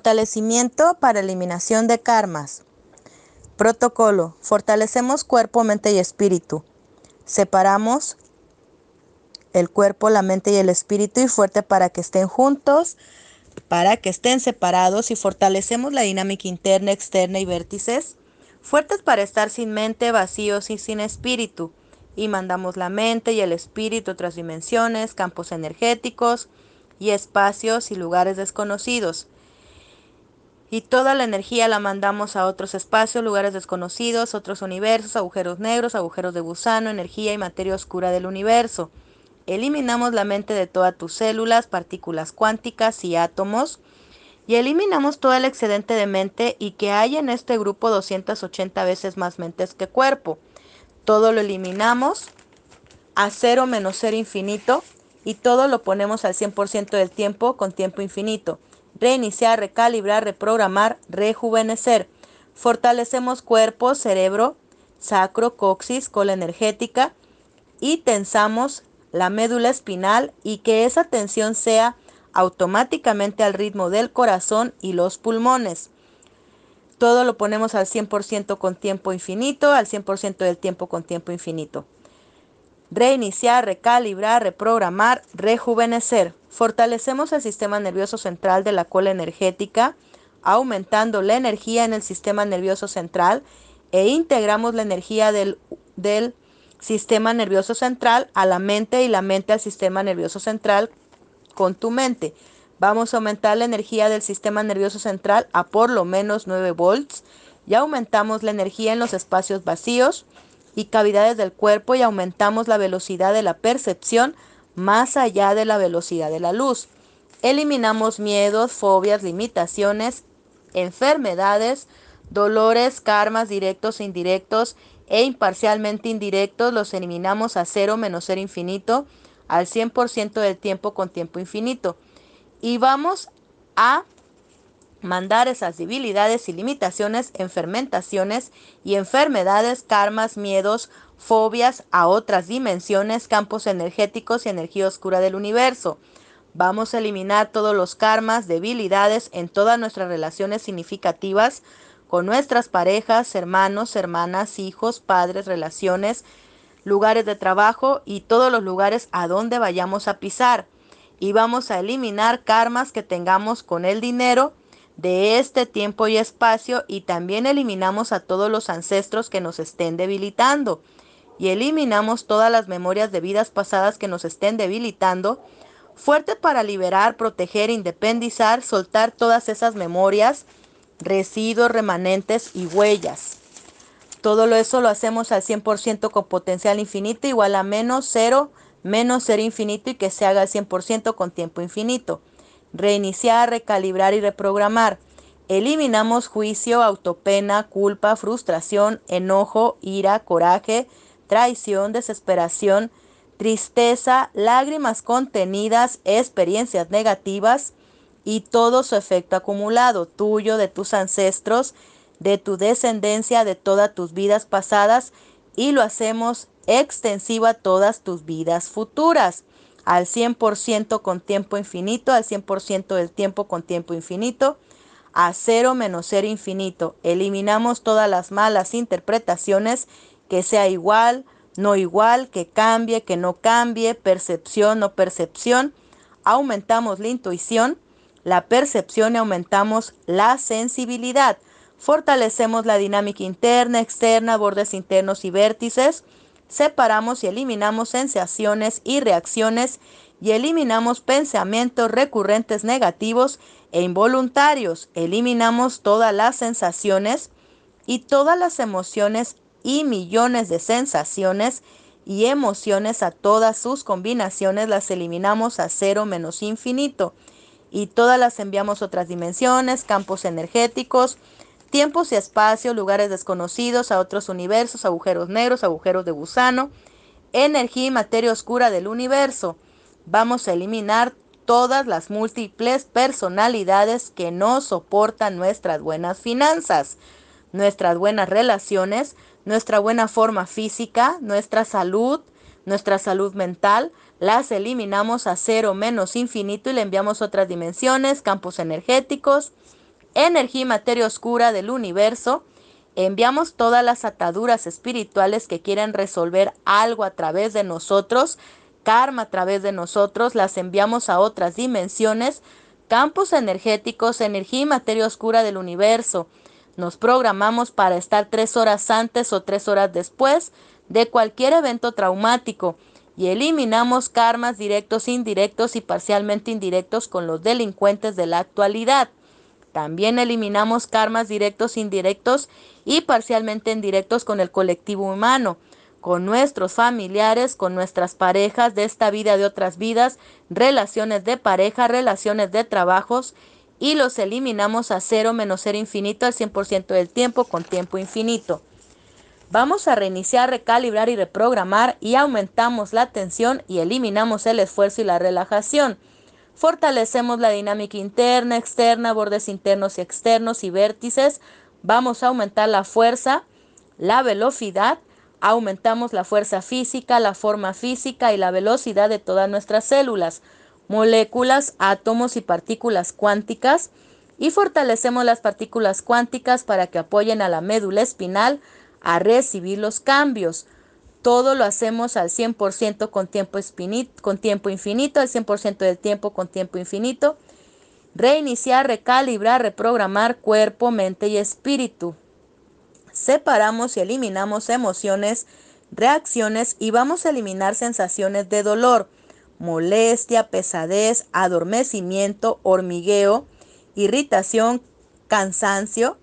Fortalecimiento para eliminación de karmas. Protocolo. Fortalecemos cuerpo, mente y espíritu. Separamos el cuerpo, la mente y el espíritu y fuerte para que estén juntos, para que estén separados y fortalecemos la dinámica interna, externa y vértices. Fuertes para estar sin mente, vacíos y sin espíritu. Y mandamos la mente y el espíritu a otras dimensiones, campos energéticos y espacios y lugares desconocidos y toda la energía la mandamos a otros espacios, lugares desconocidos, otros universos, agujeros negros, agujeros de gusano, energía y materia oscura del universo. Eliminamos la mente de todas tus células, partículas cuánticas y átomos. Y eliminamos todo el excedente de mente y que hay en este grupo 280 veces más mentes que cuerpo. Todo lo eliminamos a cero menos cero infinito y todo lo ponemos al 100% del tiempo con tiempo infinito reiniciar, recalibrar, reprogramar, rejuvenecer. Fortalecemos cuerpo, cerebro, sacro, coxis, cola energética y tensamos la médula espinal y que esa tensión sea automáticamente al ritmo del corazón y los pulmones. Todo lo ponemos al 100% con tiempo infinito, al 100% del tiempo con tiempo infinito. Reiniciar, recalibrar, reprogramar, rejuvenecer. Fortalecemos el sistema nervioso central de la cola energética, aumentando la energía en el sistema nervioso central e integramos la energía del, del sistema nervioso central a la mente y la mente al sistema nervioso central con tu mente. Vamos a aumentar la energía del sistema nervioso central a por lo menos 9 volts y aumentamos la energía en los espacios vacíos y cavidades del cuerpo y aumentamos la velocidad de la percepción más allá de la velocidad de la luz. Eliminamos miedos, fobias, limitaciones, enfermedades, dolores, karmas directos e indirectos e imparcialmente indirectos, los eliminamos a cero menos cero infinito, al 100% del tiempo con tiempo infinito. Y vamos a mandar esas debilidades y limitaciones en fermentaciones y enfermedades, karmas, miedos, fobias a otras dimensiones, campos energéticos y energía oscura del universo. Vamos a eliminar todos los karmas, debilidades en todas nuestras relaciones significativas con nuestras parejas, hermanos, hermanas, hijos, padres, relaciones, lugares de trabajo y todos los lugares a donde vayamos a pisar. Y vamos a eliminar karmas que tengamos con el dinero, de este tiempo y espacio y también eliminamos a todos los ancestros que nos estén debilitando y eliminamos todas las memorias de vidas pasadas que nos estén debilitando, fuerte para liberar, proteger, independizar, soltar todas esas memorias, residuos, remanentes y huellas. Todo eso lo hacemos al 100% con potencial infinito igual a menos cero, menos cero infinito y que se haga al 100% con tiempo infinito reiniciar, recalibrar y reprogramar. Eliminamos juicio, autopena, culpa, frustración, enojo, ira, coraje, traición, desesperación, tristeza, lágrimas contenidas, experiencias negativas y todo su efecto acumulado, tuyo, de tus ancestros, de tu descendencia, de todas tus vidas pasadas y lo hacemos extensivo a todas tus vidas futuras al 100% con tiempo infinito, al 100% del tiempo con tiempo infinito, a cero menos cero infinito. Eliminamos todas las malas interpretaciones, que sea igual, no igual, que cambie, que no cambie, percepción, no percepción. Aumentamos la intuición, la percepción y aumentamos la sensibilidad. Fortalecemos la dinámica interna, externa, bordes internos y vértices separamos y eliminamos sensaciones y reacciones y eliminamos pensamientos recurrentes negativos e involuntarios. Eliminamos todas las sensaciones y todas las emociones y millones de sensaciones y emociones a todas sus combinaciones las eliminamos a cero menos infinito y todas las enviamos a otras dimensiones, campos energéticos, tiempos y espacio, lugares desconocidos, a otros universos, agujeros negros, agujeros de gusano, energía y materia oscura del universo. Vamos a eliminar todas las múltiples personalidades que no soportan nuestras buenas finanzas, nuestras buenas relaciones, nuestra buena forma física, nuestra salud, nuestra salud mental, las eliminamos a cero menos infinito y le enviamos otras dimensiones, campos energéticos, energía y materia oscura del universo, enviamos todas las ataduras espirituales que quieren resolver algo a través de nosotros, karma a través de nosotros, las enviamos a otras dimensiones, campos energéticos, energía y materia oscura del universo. Nos programamos para estar tres horas antes o tres horas después de cualquier evento traumático y eliminamos karmas directos, indirectos y parcialmente indirectos con los delincuentes de la actualidad. También eliminamos karmas directos, indirectos y parcialmente indirectos con el colectivo humano, con nuestros familiares, con nuestras parejas de esta vida, de otras vidas, relaciones de pareja, relaciones de trabajos y los eliminamos a cero menos cero infinito al 100% del tiempo con tiempo infinito. Vamos a reiniciar, recalibrar y reprogramar y aumentamos la tensión y eliminamos el esfuerzo y la relajación. Fortalecemos la dinámica interna, externa, bordes internos y externos y vértices. Vamos a aumentar la fuerza, la velocidad. Aumentamos la fuerza física, la forma física y la velocidad de todas nuestras células, moléculas, átomos y partículas cuánticas. Y fortalecemos las partículas cuánticas para que apoyen a la médula espinal a recibir los cambios. Todo lo hacemos al 100% con tiempo, con tiempo infinito, al 100% del tiempo con tiempo infinito. Reiniciar, recalibrar, reprogramar cuerpo, mente y espíritu. Separamos y eliminamos emociones, reacciones y vamos a eliminar sensaciones de dolor, molestia, pesadez, adormecimiento, hormigueo, irritación, cansancio,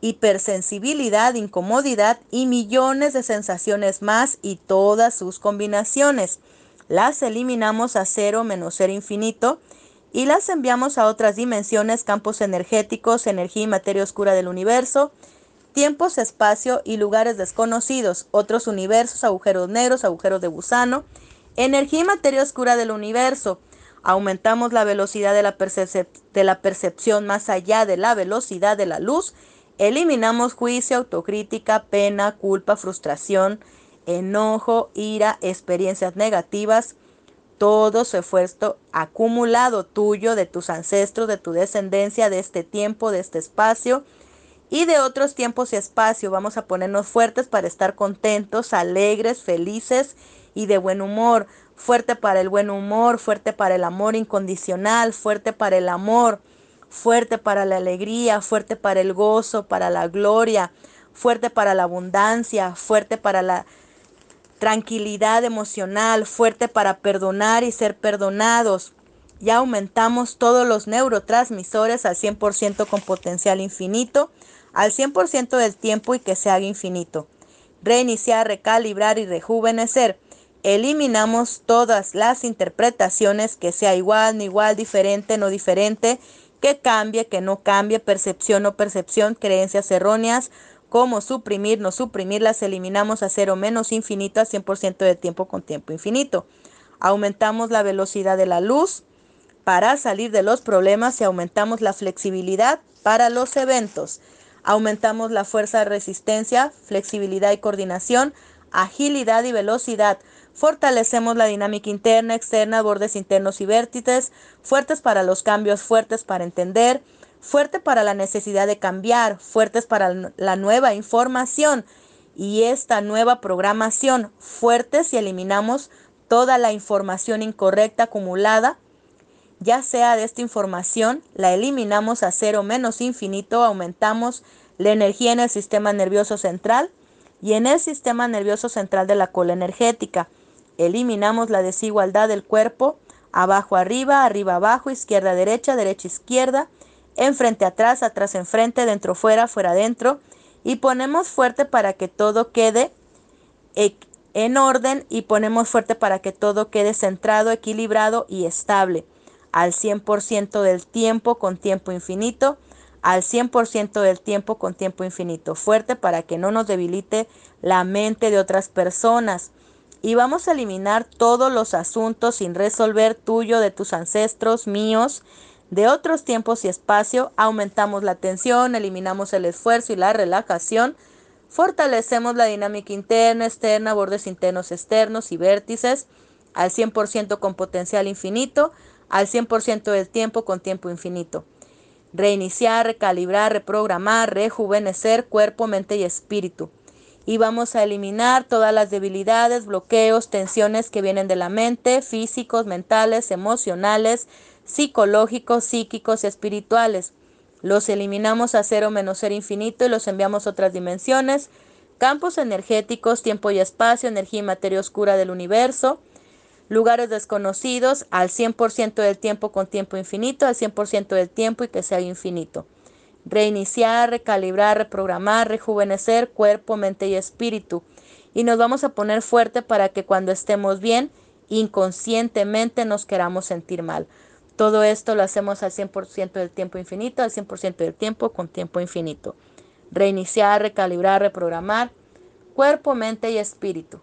hipersensibilidad, incomodidad y millones de sensaciones más y todas sus combinaciones. Las eliminamos a cero menos cero infinito y las enviamos a otras dimensiones, campos energéticos, energía y materia oscura del universo, tiempos, espacio y lugares desconocidos, otros universos, agujeros negros, agujeros de gusano, energía y materia oscura del universo. Aumentamos la velocidad de la, de la percepción más allá de la velocidad de la luz Eliminamos juicio, autocrítica, pena, culpa, frustración, enojo, ira, experiencias negativas, todo su esfuerzo acumulado tuyo, de tus ancestros, de tu descendencia, de este tiempo, de este espacio y de otros tiempos y espacio. Vamos a ponernos fuertes para estar contentos, alegres, felices y de buen humor. Fuerte para el buen humor, fuerte para el amor incondicional, fuerte para el amor fuerte para la alegría, fuerte para el gozo, para la gloria, fuerte para la abundancia, fuerte para la tranquilidad emocional, fuerte para perdonar y ser perdonados. Ya aumentamos todos los neurotransmisores al 100% con potencial infinito, al 100% del tiempo y que se haga infinito. Reiniciar, recalibrar y rejuvenecer. Eliminamos todas las interpretaciones que sea igual, no igual, diferente, no diferente, que cambie, que no cambie, percepción o percepción, creencias erróneas, como suprimir, no suprimir, las eliminamos a cero menos infinito a 100% de tiempo con tiempo infinito. Aumentamos la velocidad de la luz para salir de los problemas y aumentamos la flexibilidad para los eventos. Aumentamos la fuerza de resistencia, flexibilidad y coordinación, agilidad y velocidad. Fortalecemos la dinámica interna, externa, bordes internos y vértices, fuertes para los cambios, fuertes para entender, fuerte para la necesidad de cambiar, fuertes para la nueva información y esta nueva programación, fuertes y eliminamos toda la información incorrecta acumulada, ya sea de esta información, la eliminamos a cero menos infinito, aumentamos la energía en el sistema nervioso central y en el sistema nervioso central de la cola energética. Eliminamos la desigualdad del cuerpo, abajo arriba, arriba abajo, izquierda derecha, derecha izquierda, enfrente atrás, atrás enfrente, dentro fuera, fuera dentro. Y ponemos fuerte para que todo quede en orden y ponemos fuerte para que todo quede centrado, equilibrado y estable. Al 100% del tiempo con tiempo infinito. Al 100% del tiempo con tiempo infinito. Fuerte para que no nos debilite la mente de otras personas y vamos a eliminar todos los asuntos sin resolver tuyo, de tus ancestros, míos, de otros tiempos y espacio. Aumentamos la tensión, eliminamos el esfuerzo y la relajación. Fortalecemos la dinámica interna, externa, bordes internos, externos y vértices al 100% con potencial infinito, al 100% del tiempo con tiempo infinito. Reiniciar, recalibrar, reprogramar, rejuvenecer cuerpo, mente y espíritu. Y vamos a eliminar todas las debilidades, bloqueos, tensiones que vienen de la mente, físicos, mentales, emocionales, psicológicos, psíquicos y espirituales. Los eliminamos a cero menos ser infinito y los enviamos a otras dimensiones, campos energéticos, tiempo y espacio, energía y materia oscura del universo, lugares desconocidos al 100% del tiempo con tiempo infinito, al 100% del tiempo y que sea infinito. Reiniciar, recalibrar, reprogramar, rejuvenecer cuerpo, mente y espíritu. Y nos vamos a poner fuerte para que cuando estemos bien, inconscientemente nos queramos sentir mal. Todo esto lo hacemos al 100% del tiempo infinito, al 100% del tiempo con tiempo infinito. Reiniciar, recalibrar, reprogramar cuerpo, mente y espíritu.